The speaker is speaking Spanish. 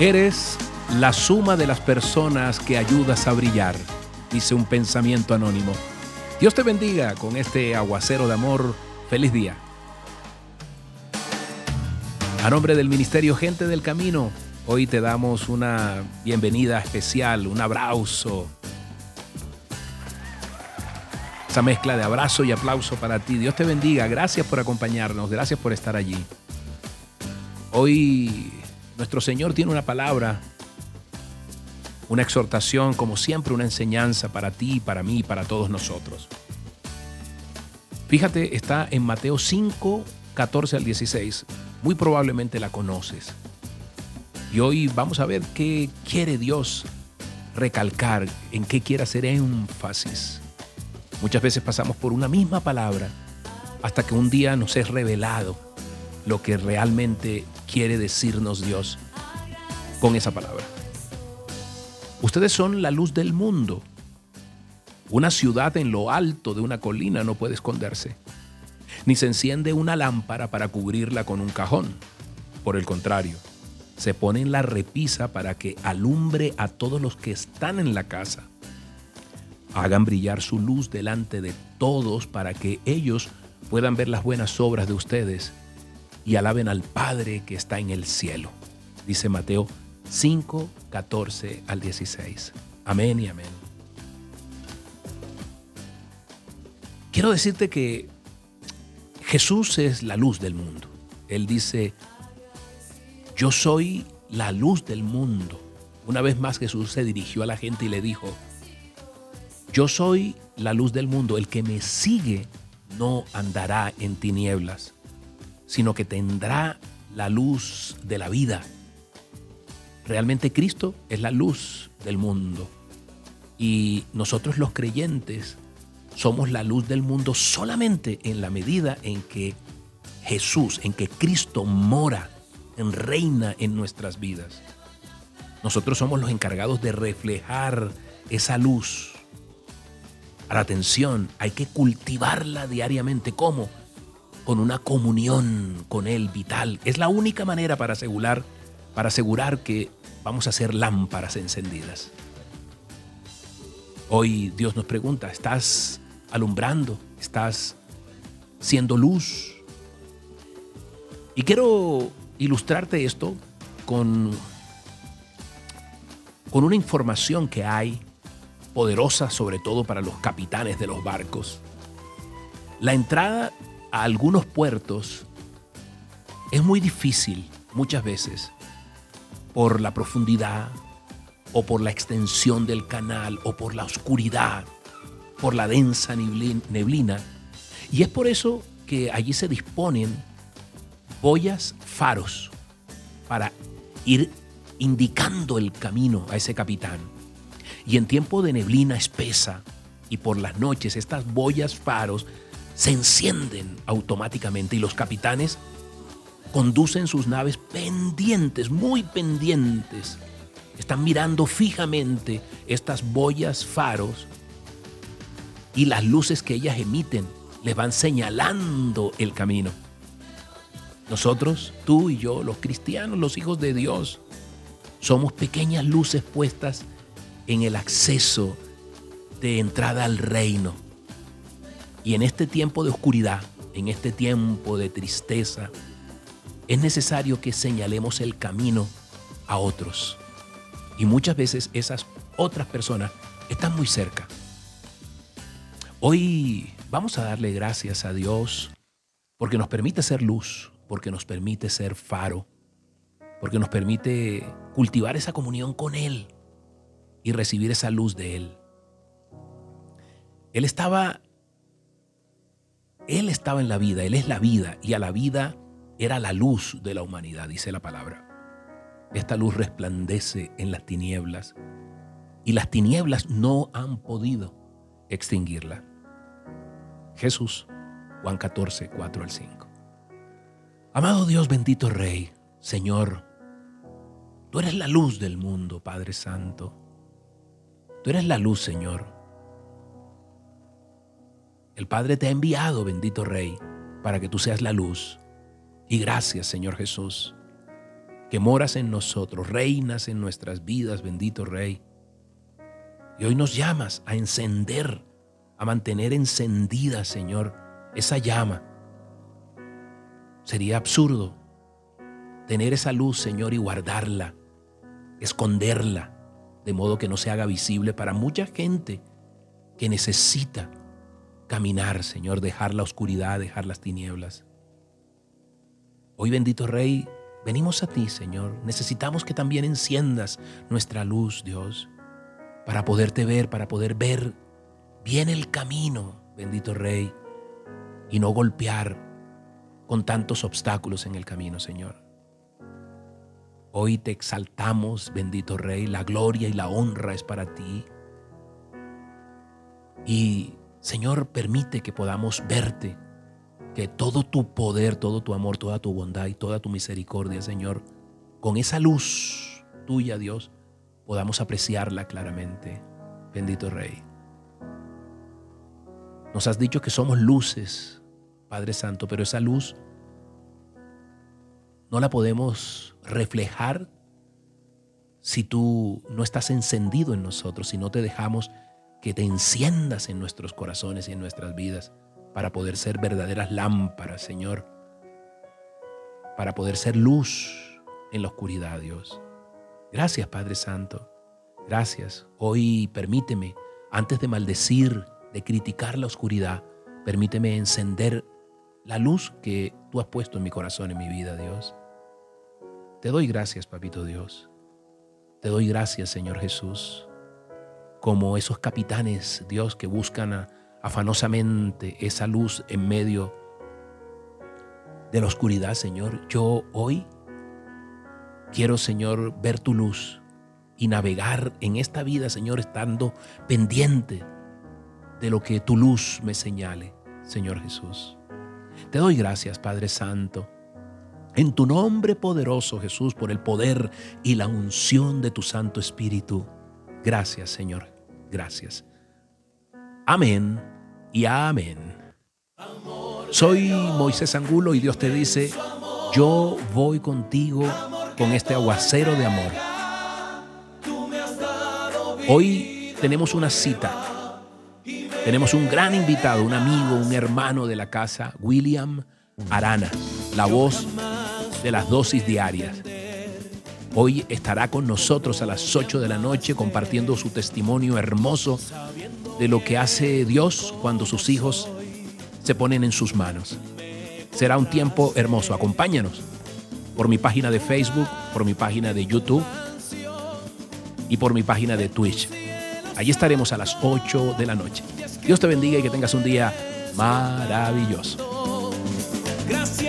Eres la suma de las personas que ayudas a brillar, dice un pensamiento anónimo. Dios te bendiga con este aguacero de amor. Feliz día. A nombre del Ministerio Gente del Camino, hoy te damos una bienvenida especial, un abrazo. Esa mezcla de abrazo y aplauso para ti. Dios te bendiga. Gracias por acompañarnos. Gracias por estar allí. Hoy nuestro Señor tiene una palabra, una exhortación, como siempre, una enseñanza para ti, para mí, para todos nosotros. Fíjate, está en Mateo 5, 14 al 16. Muy probablemente la conoces. Y hoy vamos a ver qué quiere Dios recalcar, en qué quiere hacer énfasis. Muchas veces pasamos por una misma palabra hasta que un día nos es revelado lo que realmente quiere decirnos Dios con esa palabra. Ustedes son la luz del mundo. Una ciudad en lo alto de una colina no puede esconderse, ni se enciende una lámpara para cubrirla con un cajón. Por el contrario, se pone en la repisa para que alumbre a todos los que están en la casa. Hagan brillar su luz delante de todos para que ellos puedan ver las buenas obras de ustedes y alaben al Padre que está en el cielo. Dice Mateo 5, 14 al 16. Amén y amén. Quiero decirte que Jesús es la luz del mundo. Él dice, yo soy la luz del mundo. Una vez más Jesús se dirigió a la gente y le dijo, yo soy la luz del mundo. El que me sigue no andará en tinieblas, sino que tendrá la luz de la vida. Realmente Cristo es la luz del mundo. Y nosotros los creyentes somos la luz del mundo solamente en la medida en que Jesús, en que Cristo mora, en reina en nuestras vidas. Nosotros somos los encargados de reflejar esa luz. Ahora atención, hay que cultivarla diariamente. ¿Cómo? Con una comunión con Él vital. Es la única manera para asegurar, para asegurar que vamos a ser lámparas encendidas. Hoy Dios nos pregunta, ¿estás alumbrando? ¿Estás siendo luz? Y quiero ilustrarte esto con, con una información que hay poderosa sobre todo para los capitanes de los barcos. La entrada a algunos puertos es muy difícil muchas veces por la profundidad o por la extensión del canal o por la oscuridad, por la densa neblina. Y es por eso que allí se disponen boyas, faros, para ir indicando el camino a ese capitán. Y en tiempo de neblina espesa y por las noches, estas boyas, faros, se encienden automáticamente y los capitanes conducen sus naves pendientes, muy pendientes. Están mirando fijamente estas boyas faros y las luces que ellas emiten les van señalando el camino. Nosotros, tú y yo, los cristianos, los hijos de Dios, somos pequeñas luces puestas en el acceso de entrada al reino y en este tiempo de oscuridad, en este tiempo de tristeza, es necesario que señalemos el camino a otros. Y muchas veces esas otras personas están muy cerca. Hoy vamos a darle gracias a Dios porque nos permite ser luz, porque nos permite ser faro, porque nos permite cultivar esa comunión con Él y recibir esa luz de Él. Él estaba él estaba en la vida, Él es la vida y a la vida era la luz de la humanidad, dice la palabra. Esta luz resplandece en las tinieblas y las tinieblas no han podido extinguirla. Jesús, Juan 14, 4 al 5. Amado Dios, bendito Rey, Señor, tú eres la luz del mundo, Padre Santo. Tú eres la luz, Señor. El Padre te ha enviado, bendito Rey, para que tú seas la luz. Y gracias, Señor Jesús. que moras en nosotros, reinas en nuestras vidas, bendito Rey. Y hoy nos llamas a encender, a mantener encendida, Señor, esa llama. Sería absurdo tener esa luz, Señor, y guardarla, esconderla, de modo que no se haga visible para mucha gente que necesita caminar, Señor, dejar la oscuridad, dejar las tinieblas. Hoy, bendito Rey, venimos a ti, Señor. Necesitamos que también enciendas nuestra luz, Dios, para poderte ver, para poder ver bien el camino, bendito Rey, y no golpear con tantos obstáculos en el camino, Señor. Hoy te exaltamos, bendito Rey, la gloria y la honra es para ti. Y Señor, permite que podamos verte, que todo tu poder, todo tu amor, toda tu bondad y toda tu misericordia, Señor, con esa luz tuya, Dios, podamos apreciarla claramente. Bendito Rey. Nos has dicho que somos luces, Padre Santo, pero esa luz no la podemos reflejar si tú no estás encendido en nosotros, si no te dejamos que te enciendas en nuestros corazones y en nuestras vidas para poder ser verdaderas lámparas, Señor, para poder ser luz en la oscuridad, Dios. Gracias, Padre Santo. Gracias. Hoy permíteme, antes de maldecir, de criticar la oscuridad, permíteme encender la luz que tú has puesto en mi corazón, en mi vida, Dios. Te doy gracias, Papito Dios. Te doy gracias, Señor Jesús como esos capitanes, Dios, que buscan afanosamente esa luz en medio de la oscuridad, Señor. Yo hoy quiero, Señor, ver tu luz y navegar en esta vida, Señor, estando pendiente de lo que tu luz me señale, Señor Jesús. Te doy gracias, Padre Santo. En tu nombre poderoso, Jesús, por el poder y la unción de tu Santo Espíritu. Gracias, Señor. Gracias. Amén y amén. Soy Moisés Angulo y Dios te dice, yo voy contigo con este aguacero de amor. Hoy tenemos una cita. Tenemos un gran invitado, un amigo, un hermano de la casa, William Arana, la voz de las dosis diarias. Hoy estará con nosotros a las 8 de la noche compartiendo su testimonio hermoso de lo que hace Dios cuando sus hijos se ponen en sus manos. Será un tiempo hermoso. Acompáñanos por mi página de Facebook, por mi página de YouTube y por mi página de Twitch. Allí estaremos a las 8 de la noche. Dios te bendiga y que tengas un día maravilloso. Gracias.